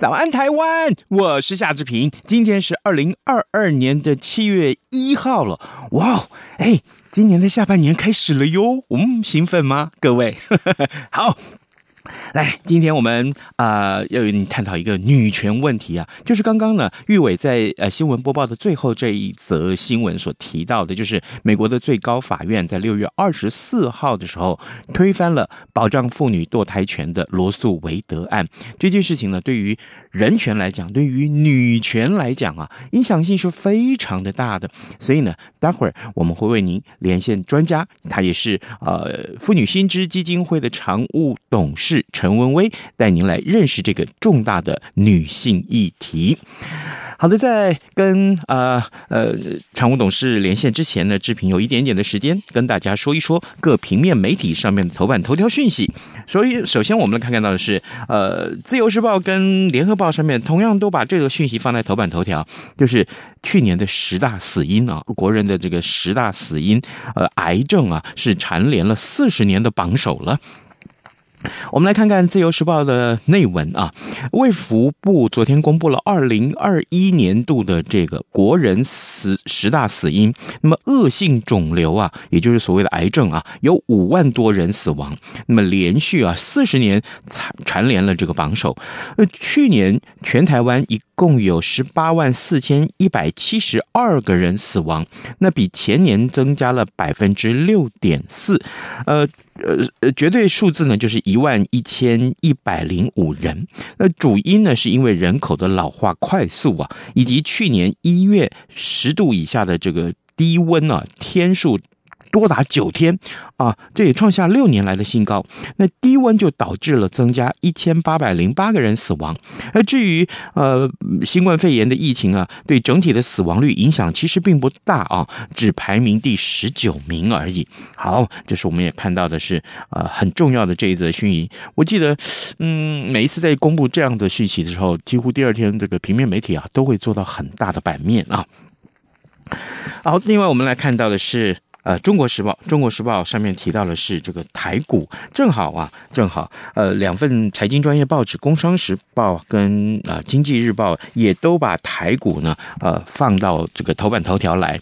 早安台湾，我是夏志平。今天是二零二二年的七月一号了，哇，哎，今年的下半年开始了哟，嗯，兴奋吗？各位，好。来，今天我们啊要与你探讨一个女权问题啊，就是刚刚呢，玉伟在呃新闻播报的最后这一则新闻所提到的，就是美国的最高法院在六月二十四号的时候推翻了保障妇女堕胎权的罗诉韦德案。这件事情呢，对于人权来讲，对于女权来讲啊，影响性是非常的大的。所以呢，待会儿我们会为您连线专家，他也是呃妇女新知基金会的常务董事。陈文威带您来认识这个重大的女性议题。好的，在跟呃呃常务董事连线之前呢，志平有一点点的时间跟大家说一说各平面媒体上面的头版头条讯息。所以，首先我们来看看到的是，呃，《自由时报》跟《联合报》上面同样都把这个讯息放在头版头条，就是去年的十大死因啊，国人的这个十大死因，呃，癌症啊，是蝉联了四十年的榜首了。我们来看看《自由时报》的内文啊，卫福部昨天公布了二零二一年度的这个国人死十大死因。那么恶性肿瘤啊，也就是所谓的癌症啊，有五万多人死亡。那么连续啊四十年蝉蝉联了这个榜首。呃，去年全台湾一共有十八万四千一百七十二个人死亡，那比前年增加了百分之六点四。呃。呃呃，绝对数字呢，就是一万一千一百零五人。那主因呢，是因为人口的老化快速啊，以及去年一月十度以下的这个低温啊，天数。多达九天啊，这也创下六年来的新高。那低温就导致了增加一千八百零八个人死亡。而至于呃新冠肺炎的疫情啊，对整体的死亡率影响其实并不大啊，只排名第十九名而已。好，就是我们也看到的是呃很重要的这一则讯息。我记得嗯每一次在公布这样的讯息的时候，几乎第二天这个平面媒体啊都会做到很大的版面啊。好，另外我们来看到的是。呃，《中国时报》《中国时报》上面提到的是这个台股，正好啊，正好，呃，两份财经专业报纸《工商时报》跟啊、呃《经济日报》也都把台股呢，呃，放到这个头版头条来。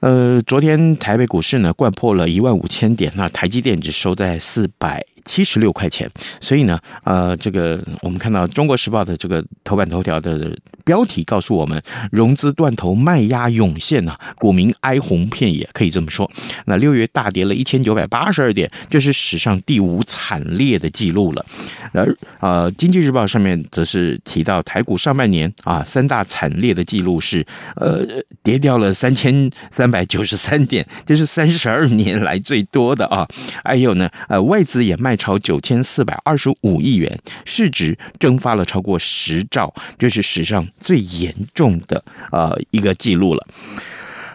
呃，昨天台北股市呢，贯破了一万五千点，那台积电只收在四百七十六块钱，所以呢，呃，这个我们看到《中国时报》的这个头版头条的标题告诉我们，融资断头，卖压涌现呐，股民哀鸿遍野，可以这么说。那六月大跌了一千九百八十二点，这是史上第五惨烈的记录了。而呃，《经济日报》上面则是提到台股上半年啊，三大惨烈的记录是，呃，跌掉了三千三。三百九十三点，这是三十二年来最多的啊！还有呢，呃，外资也卖超九千四百二十五亿元，市值蒸发了超过十兆，这是史上最严重的呃一个记录了。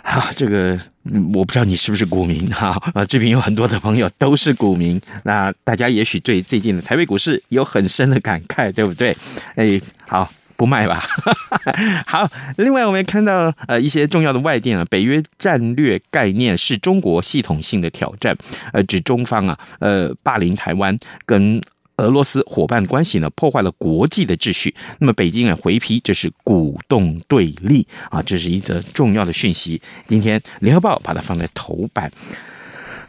好，这个我不知道你是不是股民哈 啊？这边有很多的朋友都是股民，那大家也许对最近的台北股市有很深的感慨，对不对？哎，好。不卖吧，好。另外，我们也看到呃一些重要的外电啊，北约战略概念是中国系统性的挑战，呃，指中方啊，呃，霸凌台湾，跟俄罗斯伙伴关系呢，破坏了国际的秩序。那么，北京啊回批，这是鼓动对立啊，这是一则重要的讯息。今天，《联合报》把它放在头版。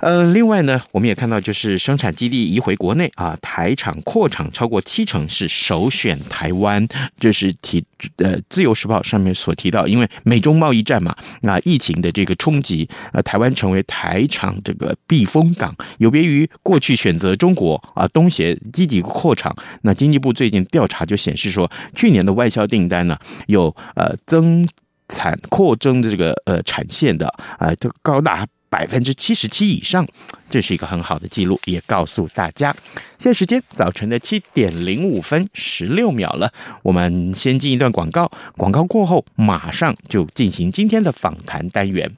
呃，另外呢，我们也看到，就是生产基地移回国内啊，台厂扩厂超过七成是首选台湾，这是提呃《自由时报》上面所提到，因为美中贸易战嘛，那疫情的这个冲击，呃，台湾成为台厂这个避风港，有别于过去选择中国啊东协积极扩厂。那经济部最近调查就显示说，去年的外销订单呢，有呃增产扩增的这个呃产线的啊，都高达。百分之七十七以上，这是一个很好的记录，也告诉大家。现在时间早晨的七点零五分十六秒了，我们先进一段广告，广告过后马上就进行今天的访谈单元。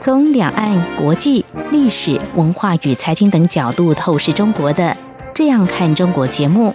从两岸、国际、历史、文化与财经等角度透视中国的《这样看中国》节目，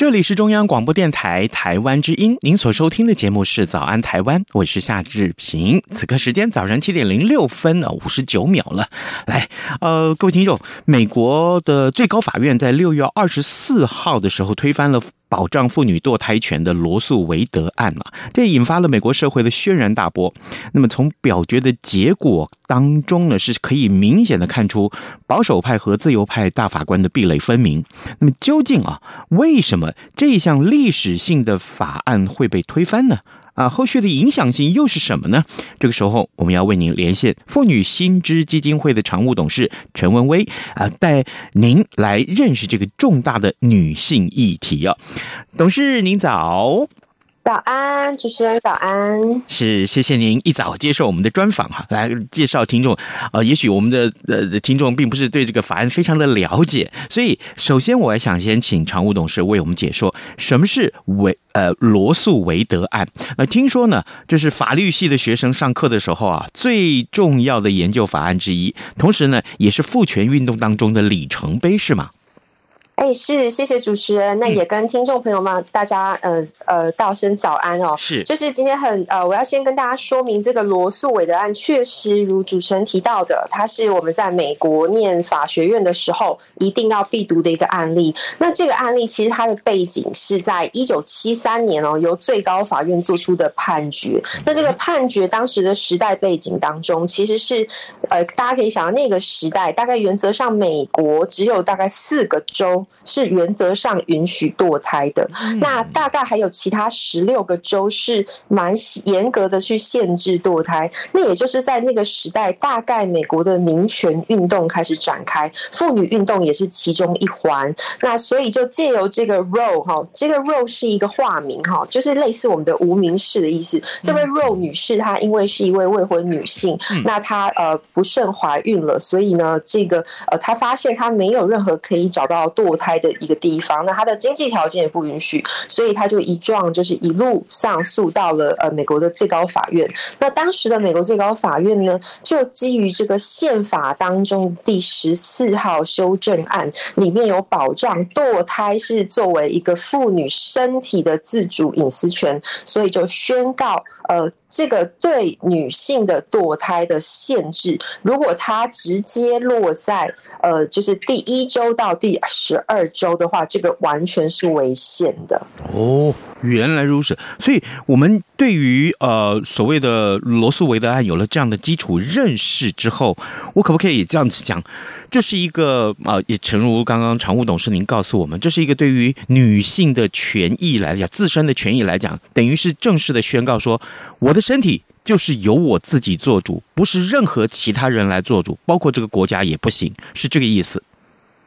这里是中央广播电台台湾之音，您所收听的节目是《早安台湾》，我是夏志平。此刻时间早上七点零六分啊，五十九秒了。来，呃，各位听众，美国的最高法院在六月二十四号的时候推翻了。保障妇女堕胎权的罗素韦德案啊，这引发了美国社会的轩然大波。那么从表决的结果当中呢，是可以明显的看出保守派和自由派大法官的壁垒分明。那么究竟啊，为什么这项历史性的法案会被推翻呢？啊，后续的影响性又是什么呢？这个时候，我们要为您连线妇女新知基金会的常务董事陈文威啊，带您来认识这个重大的女性议题啊。董事，您早。早安，主持人早安。是，谢谢您一早接受我们的专访哈，来介绍听众。呃，也许我们的呃听众并不是对这个法案非常的了解，所以首先我还想先请常务董事为我们解说什么是维呃罗素韦德案。呃，听说呢，这是法律系的学生上课的时候啊最重要的研究法案之一，同时呢，也是父权运动当中的里程碑，是吗？哎，是，谢谢主持人。那也跟听众朋友们，嗯、大家呃呃道声早安哦。是，就是今天很呃，我要先跟大家说明，这个罗素韦德案确实如主持人提到的，它是我们在美国念法学院的时候一定要必读的一个案例。那这个案例其实它的背景是在一九七三年哦，由最高法院做出的判决。那这个判决当时的时代背景当中，其实是呃，大家可以想到那个时代，大概原则上美国只有大概四个州。是原则上允许堕胎的，那大概还有其他十六个州是蛮严格的去限制堕胎。那也就是在那个时代，大概美国的民权运动开始展开，妇女运动也是其中一环。那所以就借由这个 Roe 哈，这个 Roe 是一个化名哈，就是类似我们的无名氏的意思。这位 Roe 女士她因为是一位未婚女性，那她呃不慎怀孕了，所以呢这个呃她发现她没有任何可以找到堕胎的一个地方，那他的经济条件也不允许，所以他就一状就是一路上诉到了呃美国的最高法院。那当时的美国最高法院呢，就基于这个宪法当中第十四号修正案里面有保障堕胎是作为一个妇女身体的自主隐私权，所以就宣告呃这个对女性的堕胎的限制，如果它直接落在呃就是第一周到第十二周的话，这个完全是违宪的哦。原来如此，所以我们对于呃所谓的罗诉韦德案有了这样的基础认识之后，我可不可以这样子讲？这是一个啊、呃，也诚如刚刚常务董事您告诉我们，这是一个对于女性的权益来讲，自身的权益来讲，等于是正式的宣告说，我的身体就是由我自己做主，不是任何其他人来做主，包括这个国家也不行，是这个意思。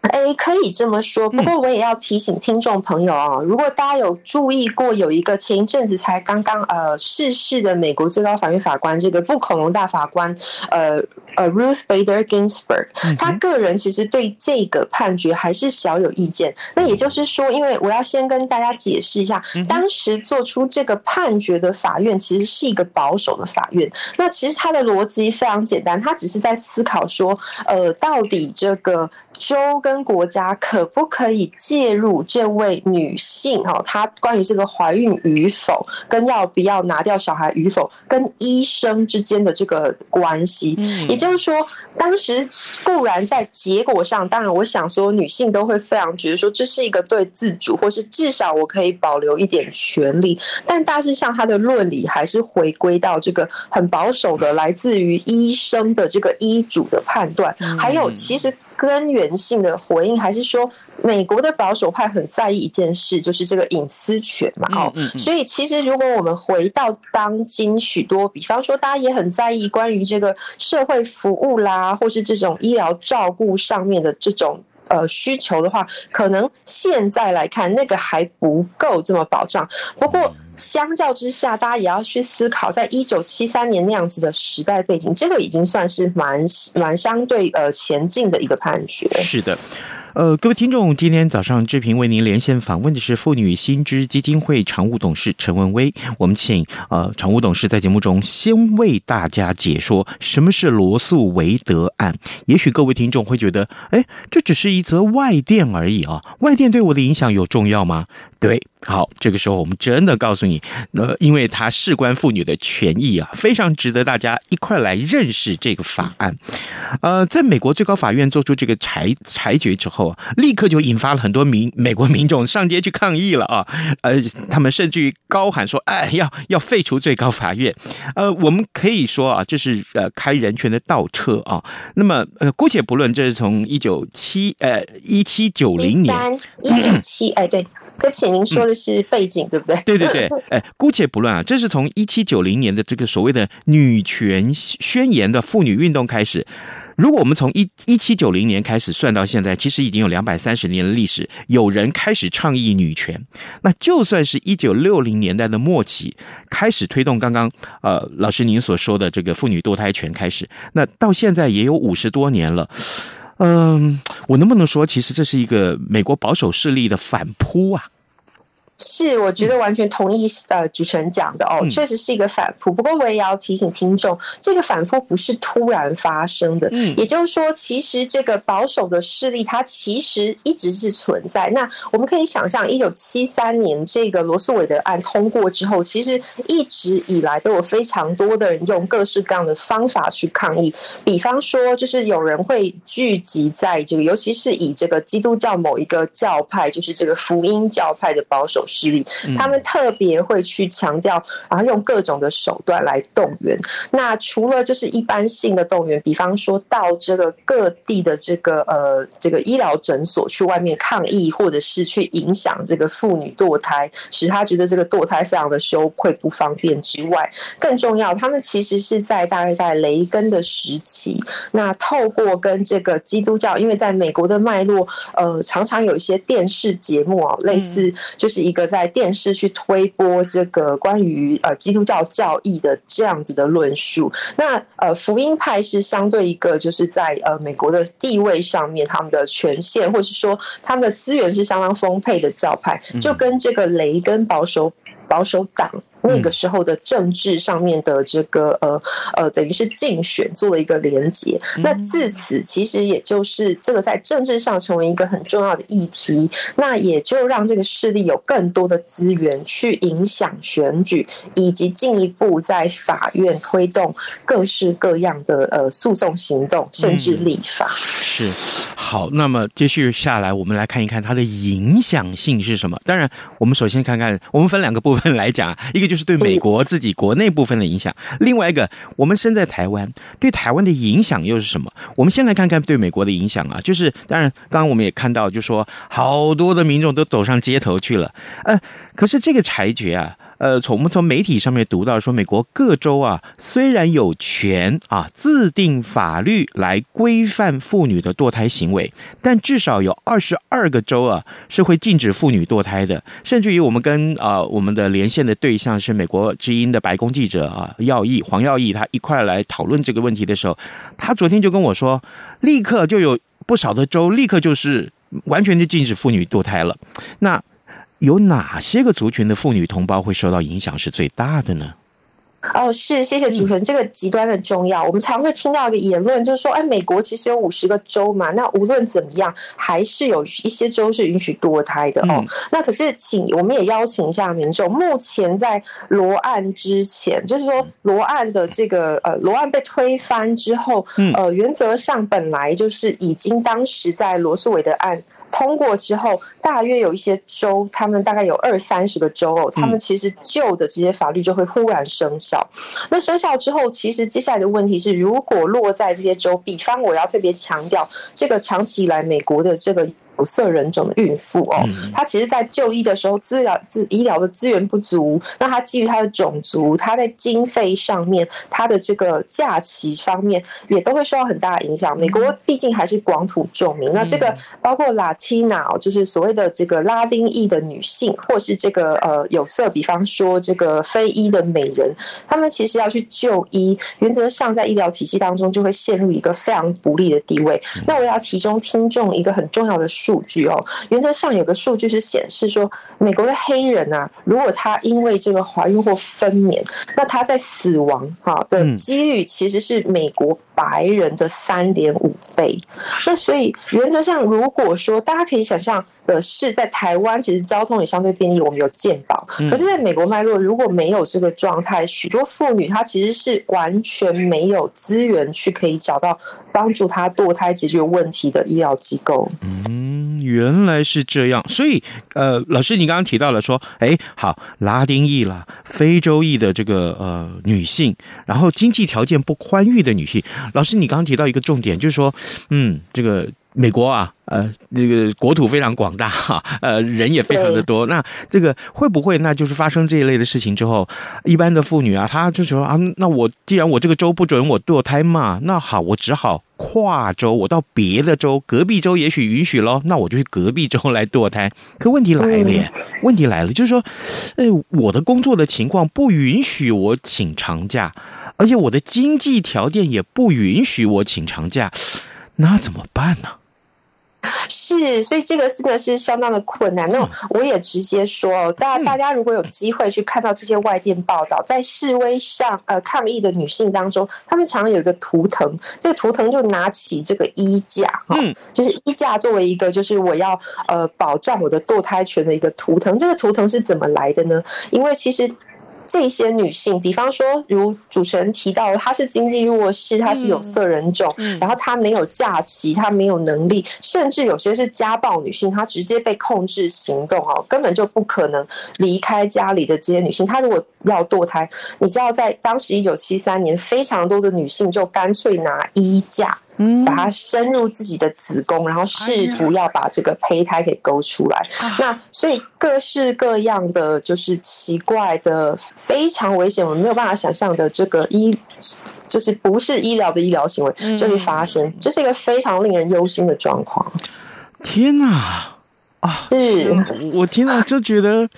哎，诶，可以这么说。不过我也要提醒听众朋友啊，如果大家有注意过，有一个前一阵子才刚刚呃逝世的美国最高法院法官，这个布恐龙大法官，呃呃 Ruth Bader Ginsburg，他个人其实对这个判决还是小有意见。那也就是说，因为我要先跟大家解释一下，当时做出这个判决的法院其实是一个保守的法院。那其实他的逻辑非常简单，他只是在思考说，呃，到底这个。州跟国家可不可以介入这位女性哈？她关于这个怀孕与否，跟要不要拿掉小孩与否，跟医生之间的这个关系。也就是说，当时固然在结果上，当然我想所有，女性都会非常觉得说，这是一个对自主，或是至少我可以保留一点权利。但大致上，他的论理还是回归到这个很保守的，来自于医生的这个医嘱的判断，还有其实。根源性的回应，还是说美国的保守派很在意一件事，就是这个隐私权嘛？哦，所以其实如果我们回到当今许多，比方说大家也很在意关于这个社会服务啦，或是这种医疗照顾上面的这种呃需求的话，可能现在来看那个还不够这么保障。不过。相较之下，大家也要去思考，在一九七三年那样子的时代背景，这个已经算是蛮蛮相对呃前进的一个判决。是的。呃，各位听众，今天早上志平为您连线访问的是妇女新知基金会常务董事陈文威。我们请呃常务董事在节目中先为大家解说什么是罗诉韦德案。也许各位听众会觉得，哎，这只是一则外电而已啊，外电对我的影响有重要吗？对，好，这个时候我们真的告诉你，呃，因为它事关妇女的权益啊，非常值得大家一块来认识这个法案。呃，在美国最高法院做出这个裁裁决之后啊。立刻就引发了很多民美国民众上街去抗议了啊！呃，他们甚至于高喊说：“哎，要要废除最高法院。”呃，我们可以说啊，这是呃开人权的倒车啊。那么呃，姑且不论这是从一九七呃一七九零年一九七哎对，对不起，您说的是背景、嗯、对不对？对对对，哎，姑且不论啊，这是从一七九零年的这个所谓的女权宣言的妇女运动开始。如果我们从一一七九零年开始算到现在，其实已经有两百三十年的历史。有人开始倡议女权，那就算是一九六零年代的末期开始推动刚刚呃老师您所说的这个妇女堕胎权开始，那到现在也有五十多年了。嗯，我能不能说，其实这是一个美国保守势力的反扑啊？是，我觉得完全同意呃主持人讲的哦，确实是一个反扑。不过我也要提醒听众，这个反扑不是突然发生的。嗯，也就是说，其实这个保守的势力它其实一直是存在。那我们可以想象，一九七三年这个罗诉韦德案通过之后，其实一直以来都有非常多的人用各式各样的方法去抗议。比方说，就是有人会聚集在这个，尤其是以这个基督教某一个教派，就是这个福音教派的保守。势力，他们特别会去强调，然后用各种的手段来动员。那除了就是一般性的动员，比方说到这个各地的这个呃这个医疗诊所去外面抗议，或者是去影响这个妇女堕胎，使她觉得这个堕胎非常的羞愧不方便之外，更重要，他们其实是在大概在雷根的时期，那透过跟这个基督教，因为在美国的脉络，呃，常常有一些电视节目啊，类似就是一。一个在电视去推播这个关于呃基督教教义的这样子的论述，那呃福音派是相对一个就是在呃美国的地位上面，他们的权限或是说他们的资源是相当丰沛的教派，就跟这个雷根保守保守党。那个时候的政治上面的这个呃呃，等于是竞选做了一个连接。那自此，其实也就是这个在政治上成为一个很重要的议题。那也就让这个势力有更多的资源去影响选举，以及进一步在法院推动各式各样的呃诉讼行动，甚至立法。是好，那么接续下来，我们来看一看它的影响性是什么。当然，我们首先看看，我们分两个部分来讲，一个。就是对美国自己国内部分的影响。另外一个，我们身在台湾，对台湾的影响又是什么？我们先来看看对美国的影响啊。就是当然，刚刚我们也看到，就说好多的民众都走上街头去了。呃，可是这个裁决啊。呃，从我们从媒体上面读到说，美国各州啊，虽然有权啊自定法律来规范妇女的堕胎行为，但至少有二十二个州啊是会禁止妇女堕胎的。甚至于我们跟啊、我们的连线的对象是美国之音的白宫记者啊耀毅黄耀毅，他一块来讨论这个问题的时候，他昨天就跟我说，立刻就有不少的州立刻就是完全就禁止妇女堕胎了。那有哪些个族群的妇女同胞会受到影响是最大的呢？哦，是，谢谢主持人，这个极端的重要。我们常会听到一个言论，就是说，哎，美国其实有五十个州嘛，那无论怎么样，还是有一些州是允许堕胎的哦。那可是，请我们也邀请一下民众，目前在罗案之前，就是说罗案的这个呃罗案被推翻之后，呃，原则上本来就是已经当时在罗素韦的案。通过之后，大约有一些州，他们大概有二三十个州哦，他们其实旧的这些法律就会忽然生效。那生效之后，其实接下来的问题是，如果落在这些州，比方我要特别强调，这个长期以来美国的这个。有色人种的孕妇哦，她其实，在就医的时候，资疗资医疗的资源不足，那她基于她的种族，她在经费上面，她的这个假期方面，也都会受到很大的影响。美国毕竟还是广土重民，那这个包括 Latina，就是所谓的这个拉丁裔的女性，或是这个呃有色，比方说这个非裔的美人，他们其实要去就医，原则上在医疗体系当中就会陷入一个非常不利的地位。那我要提供听众一个很重要的数据哦，原则上有个数据是显示说，美国的黑人啊，如果他因为这个怀孕或分娩，那他在死亡哈的几率其实是美国白人的三点五倍。那所以原则上，如果说大家可以想象的是，在台湾其实交通也相对便利，我们有健保，可是在美国脉络如果没有这个状态，许多妇女她其实是完全没有资源去可以找到帮助她堕胎解决问题的医疗机构。嗯。原来是这样，所以呃，老师你刚刚提到了说，哎，好，拉丁裔啦、非洲裔的这个呃女性，然后经济条件不宽裕的女性，老师你刚刚提到一个重点，就是说，嗯，这个。美国啊，呃，这个国土非常广大 哈，呃，人也非常的多。那这个会不会，那就是发生这一类的事情之后，一般的妇女啊，她就说啊，那我既然我这个州不准我堕胎嘛，那好，我只好跨州，我到别的州，隔壁州也许允许喽，那我就去隔壁州来堕胎。可问题来了耶，问题来了，就是说，呃，我的工作的情况不允许我请长假，而且我的经济条件也不允许我请长假，那怎么办呢？是，所以这个真的是相当的困难。那我也直接说，大家大家如果有机会去看到这些外电报道，在示威上呃抗议的女性当中，她们常常有一个图腾，这个图腾就拿起这个衣架哈，就是衣架作为一个就是我要呃保障我的堕胎权的一个图腾。这个图腾是怎么来的呢？因为其实。这些女性，比方说，如主持人提到，她是经济弱势，她是有色人种，然后她没有假期，她没有能力，甚至有些是家暴女性，她直接被控制行动哦，根本就不可能离开家里的这些女性，她如果要堕胎，你知道，在当时一九七三年，非常多的女性就干脆拿衣架。把它深入自己的子宫，然后试图要把这个胚胎给勾出来。那所以各式各样的就是奇怪的、非常危险、我们没有办法想象的这个医，就是不是医疗的医疗行为就会发生，这是一个非常令人忧心的状况。天哪！啊，是我听到就觉得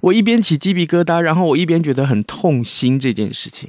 我一边起鸡皮疙瘩，然后我一边觉得很痛心这件事情。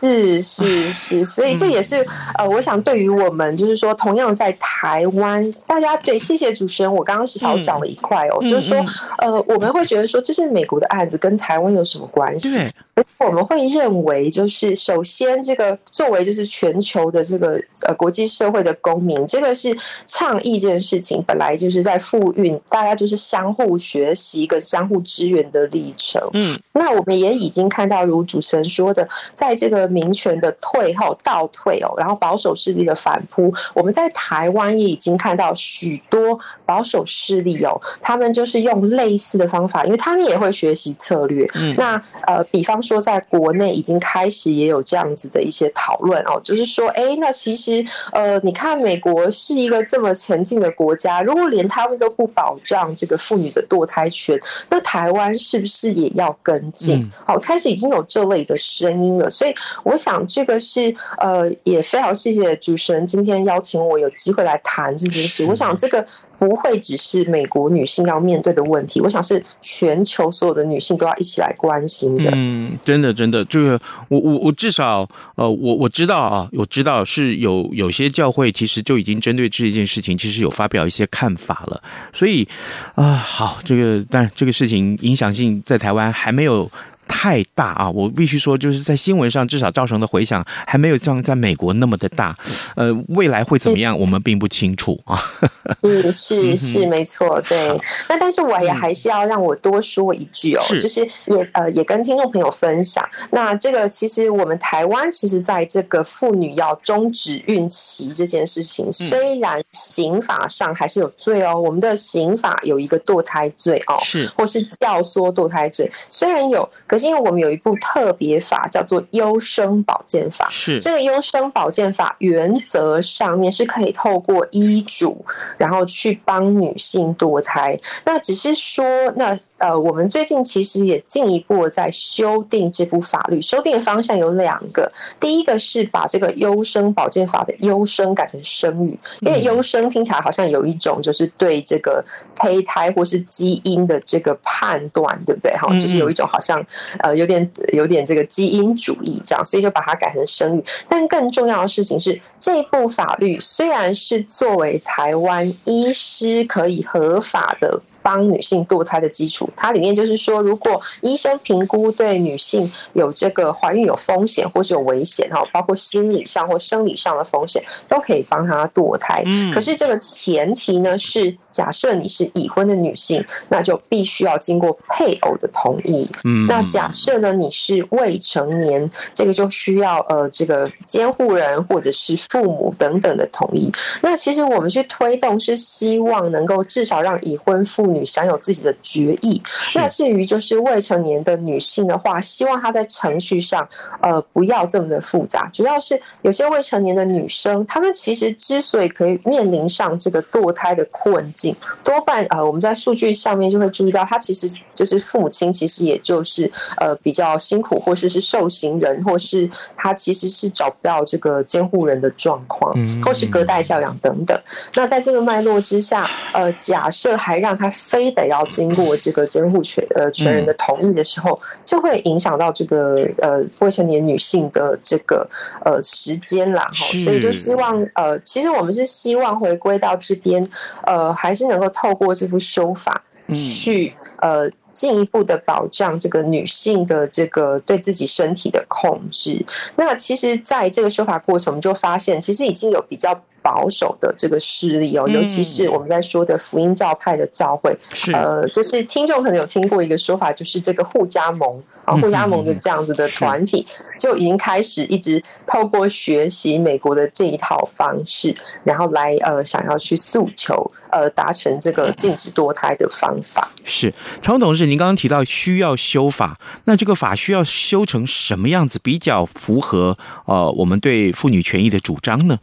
是是是，所以这也是呃，我想对于我们就是说，同样在台湾，大家对，谢谢主持人，我刚刚是少讲了一块哦，就是说呃，我们会觉得说，这是美国的案子，跟台湾有什么关系？而我们会认为，就是首先，这个作为就是全球的这个呃国际社会的公民，这个是倡议这件事情，本来就是在复运，大家就是相互学习跟相互支援的历程。嗯，那我们也已经看到，如主持人说的，在这个民权的退后倒退哦，然后保守势力的反扑，我们在台湾也已经看到许多保守势力哦，他们就是用类似的方法，因为他们也会学习策略。嗯，那呃，比方。说在在国内已经开始也有这样子的一些讨论哦，就是说，哎，那其实呃，你看美国是一个这么前进的国家，如果连他们都不保障这个妇女的堕胎权，那台湾是不是也要跟进？好，开始已经有这类的声音了，所以我想这个是呃，也非常谢谢主持人今天邀请我有机会来谈这件事。我想这个。不会只是美国女性要面对的问题，我想是全球所有的女性都要一起来关心的。嗯，真的，真的，这个我我我至少呃，我我知道啊，我知道是有有些教会其实就已经针对这件事情，其实有发表一些看法了。所以啊、好，这个但这个事情影响性在台湾还没有。太大啊！我必须说，就是在新闻上至少造成的回响还没有像在美国那么的大。呃，未来会怎么样，我们并不清楚啊。是是是，没错，对。那但是我也还是要让我多说一句哦，就是也呃也跟听众朋友分享。那这个其实我们台湾其实在这个妇女要终止孕期这件事情，虽然刑法上还是有罪哦，我们的刑法有一个堕胎罪哦，是或是教唆堕胎罪，虽然有。可是因为我们有一部特别法叫做优生保健法，是这个优生保健法原则上面是可以透过医嘱，然后去帮女性堕胎。那只是说那。呃，我们最近其实也进一步在修订这部法律，修订的方向有两个。第一个是把这个优生保健法的优生改成生育，因为优生听起来好像有一种就是对这个胚胎或是基因的这个判断，对不对？哈，就是有一种好像呃有点有点这个基因主义这样，所以就把它改成生育。但更重要的事情是，这部法律虽然是作为台湾医师可以合法的。帮女性堕胎的基础，它里面就是说，如果医生评估对女性有这个怀孕有风险或是有危险哈，包括心理上或生理上的风险，都可以帮她堕胎。可是这个前提呢是，假设你是已婚的女性，那就必须要经过配偶的同意。那假设呢你是未成年，这个就需要呃这个监护人或者是父母等等的同意。那其实我们去推动是希望能够至少让已婚妇女享有自己的决议。那至于就是未成年的女性的话，希望她在程序上，呃，不要这么的复杂。主要是有些未成年的女生，她们其实之所以可以面临上这个堕胎的困境，多半呃，我们在数据上面就会注意到，她其实就是父母亲，其实也就是呃比较辛苦，或是是受刑人，或是她其实是找不到这个监护人的状况，或是隔代教养等等。那在这个脉络之下，呃，假设还让他。非得要经过这个监护权呃权人的同意的时候，就会影响到这个呃未成年女性的这个呃时间啦哈，所以就希望呃，其实我们是希望回归到这边呃，还是能够透过这部修法去呃进一步的保障这个女性的这个对自己身体的控制。那其实在这个修法过程，我们就发现其实已经有比较。保守的这个势力哦，尤其是我们在说的福音教派的教会，嗯、呃，就是听众可能有听过一个说法，就是这个互加盟啊，互加盟的这样子的团体，就已经开始一直透过学习美国的这一套方式，然后来呃想要去诉求呃达成这个禁止堕胎的方法。是，常董事，您刚刚提到需要修法，那这个法需要修成什么样子比较符合呃我们对妇女权益的主张呢？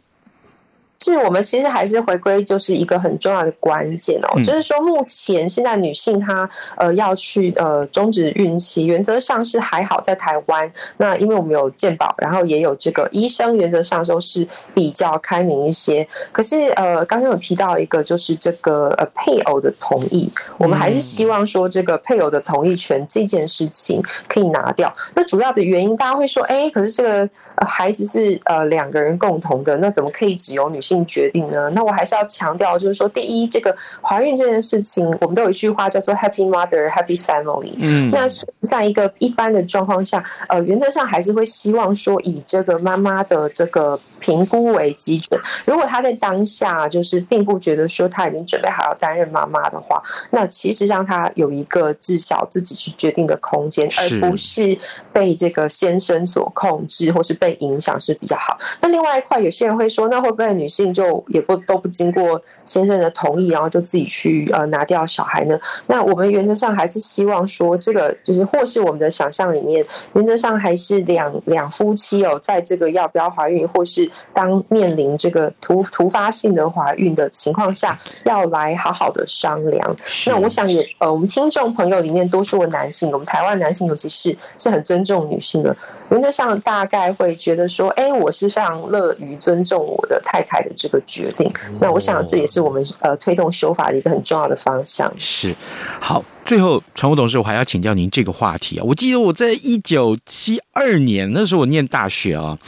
是我们其实还是回归，就是一个很重要的关键哦，就是说目前现在女性她呃要去呃终止孕期，原则上是还好，在台湾，那因为我们有健保，然后也有这个医生，原则上都是比较开明一些。可是呃刚刚有提到一个，就是这个呃配偶的同意，我们还是希望说这个配偶的同意权这件事情可以拿掉。那主要的原因，大家会说，哎，可是这个孩子是呃两个人共同的，那怎么可以只有女性？决定呢？那我还是要强调，就是说，第一，这个怀孕这件事情，我们都有一句话叫做 “Happy Mother, Happy Family”。嗯，那在一个一般的状况下，呃，原则上还是会希望说，以这个妈妈的这个评估为基准。如果他在当下就是并不觉得说他已经准备好要担任妈妈的话，那其实让他有一个至少自己去决定的空间，而不是被这个先生所控制或是被影响是比较好。那另外一块，有些人会说，那会不会女性就也不都不经过先生的同意，然后就自己去呃拿掉小孩呢？那我们原则上还是希望说，这个就是或是我们的想象里面，原则上还是两两夫妻哦，在这个要不要怀孕，或是当面临这个突突发性的怀孕的情况下，要来好好的商量。那我想也呃，我们听众朋友里面多数的男性，我们台湾男性尤其是是很尊重女性的，原则上大概会觉得说，哎，我是非常乐于尊重我的太太的这个决定。那我想这也是我们呃推动修法的一个很重要的方向。是，好。最后，传武董事，我还要请教您这个话题啊。我记得我在一九七二年那时候，我念大学啊，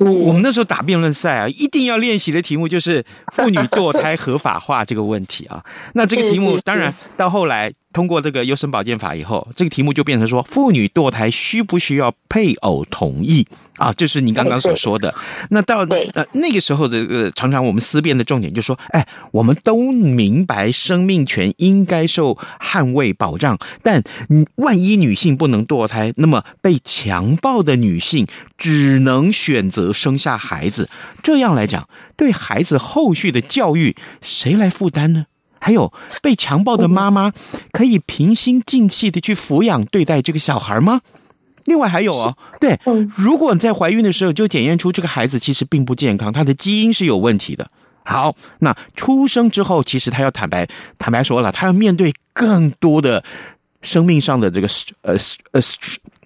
我我们那时候打辩论赛啊，一定要练习的题目就是妇女堕胎合法化这个问题啊。那这个题目当然到后来。通过这个优生保健法以后，这个题目就变成说，妇女堕胎需不需要配偶同意啊？就是你刚刚所说的。那到呃那个时候的呃，常常我们思辨的重点就是说，哎，我们都明白生命权应该受捍卫保障，但万一女性不能堕胎，那么被强暴的女性只能选择生下孩子，这样来讲，对孩子后续的教育谁来负担呢？还有被强暴的妈妈可以平心静气的去抚养对待这个小孩吗？另外还有哦，对，如果你在怀孕的时候就检验出这个孩子其实并不健康，他的基因是有问题的。好，那出生之后，其实他要坦白坦白说了，他要面对更多的生命上的这个呃呃。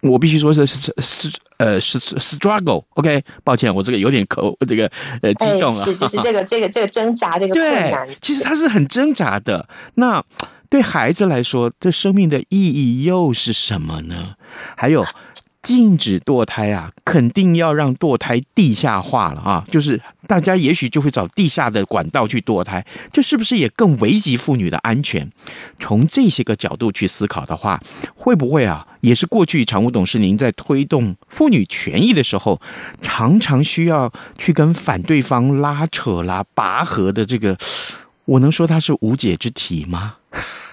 我必须说是是是呃是 struggle，OK，抱歉，我这个有点口这个呃激动了，是就是这个这个这个挣扎这个困难，其实他是很挣扎的。那对孩子来说，这生命的意义又是什么呢？还有。禁止堕胎啊，肯定要让堕胎地下化了啊！就是大家也许就会找地下的管道去堕胎，这是不是也更危及妇女的安全？从这些个角度去思考的话，会不会啊，也是过去常务董事您在推动妇女权益的时候，常常需要去跟反对方拉扯啦、拔河的这个，我能说它是无解之题吗？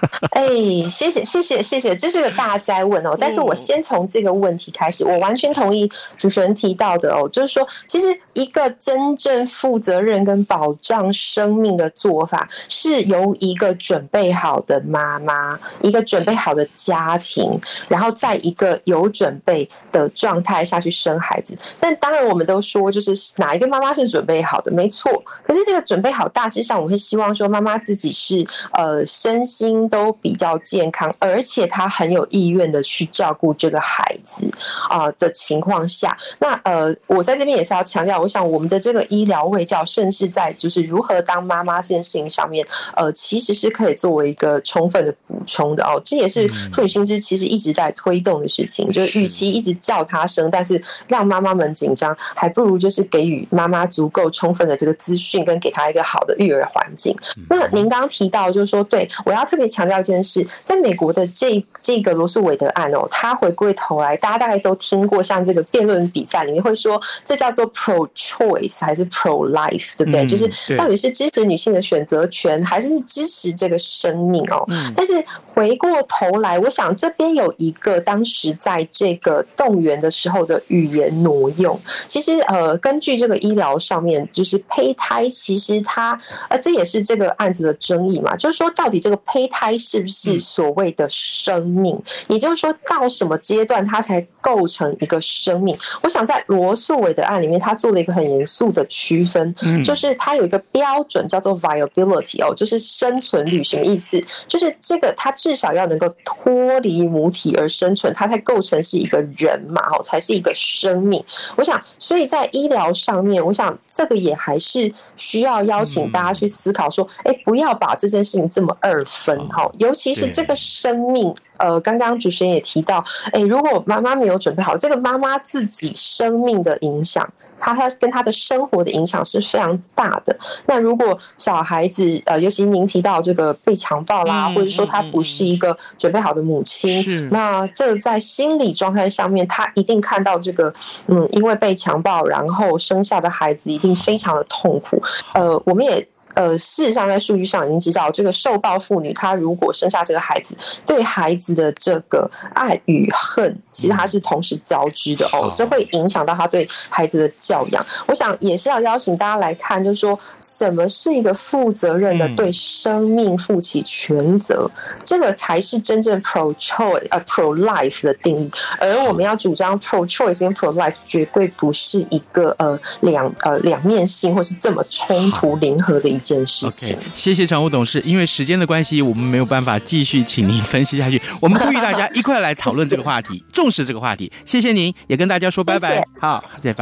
哎，谢谢谢谢谢谢，这是个大灾问哦。但是我先从这个问题开始，我完全同意主持人提到的哦，就是说，其实一个真正负责任跟保障生命的做法，是由一个准备好的妈妈，一个准备好的家庭，然后在一个有准备的状态下去生孩子。但当然，我们都说，就是哪一个妈妈是准备好的，没错。可是这个准备好，大致上我会希望说，妈妈自己是呃身心。都比较健康，而且他很有意愿的去照顾这个孩子啊的情况下，那呃，我在这边也是要强调，我想我们的这个医疗卫教，甚至在就是如何当妈妈这件事情上面，呃，其实是可以作为一个充分的补充的哦。这也是妇女新知其实一直在推动的事情，就是与其一直叫他生，但是让妈妈们紧张，还不如就是给予妈妈足够充分的这个资讯，跟给她一个好的育儿环境。那您刚刚提到就是说，对我要特别。强调一件事，在美国的这这个罗素韦德案哦，他回归头来，大家大概都听过，像这个辩论比赛里面会说，这叫做 pro choice 还是 pro life，对不对？嗯、就是到底是支持女性的选择权，还是支持这个生命哦？嗯、但是回过头来，我想这边有一个当时在这个动员的时候的语言挪用，其实呃，根据这个医疗上面，就是胚胎，其实它呃，这也是这个案子的争议嘛，就是说到底这个胚胎。胎是不是所谓的生命？也就是说，到什么阶段它才构成一个生命？我想在罗素韦的案里面，他做了一个很严肃的区分，就是他有一个标准叫做 viability 哦，就是生存率，什么意思？就是这个他至少要能够脱离母体而生存，它才构成是一个人嘛，哦，才是一个生命。我想，所以在医疗上面，我想这个也还是需要邀请大家去思考说，哎，不要把这件事情这么二分。好，尤其是这个生命呃，刚刚主持人也提到，哎，如果妈妈没有准备好，这个妈妈自己生命的影响，她她跟她的生活的影响是非常大的。那如果小孩子，呃，尤其您提到这个被强暴啦，或者说她不是一个准备好的母亲，那这在心理状态上面，她一定看到这个，嗯，因为被强暴然后生下的孩子一定非常的痛苦。呃，我们也。呃，事实上，在数据上已经知道，这个受暴妇女她如果生下这个孩子，对孩子的这个爱与恨，其实她是同时交织的哦，这会影响到她对孩子的教养。我想也是要邀请大家来看，就是说什么是一个负责任的对生命负起全责，这个才是真正 pro choice 呃 pro life 的定义。而我们要主张 pro choice 跟 pro life 绝对不是一个呃两呃两面性或是这么冲突零和的一。件事情。Okay, 谢谢常务董事。因为时间的关系，我们没有办法继续请您分析下去。我们呼吁大家一块来讨论这个话题，重视这个话题。谢谢您，也跟大家说拜拜。谢谢好，再见。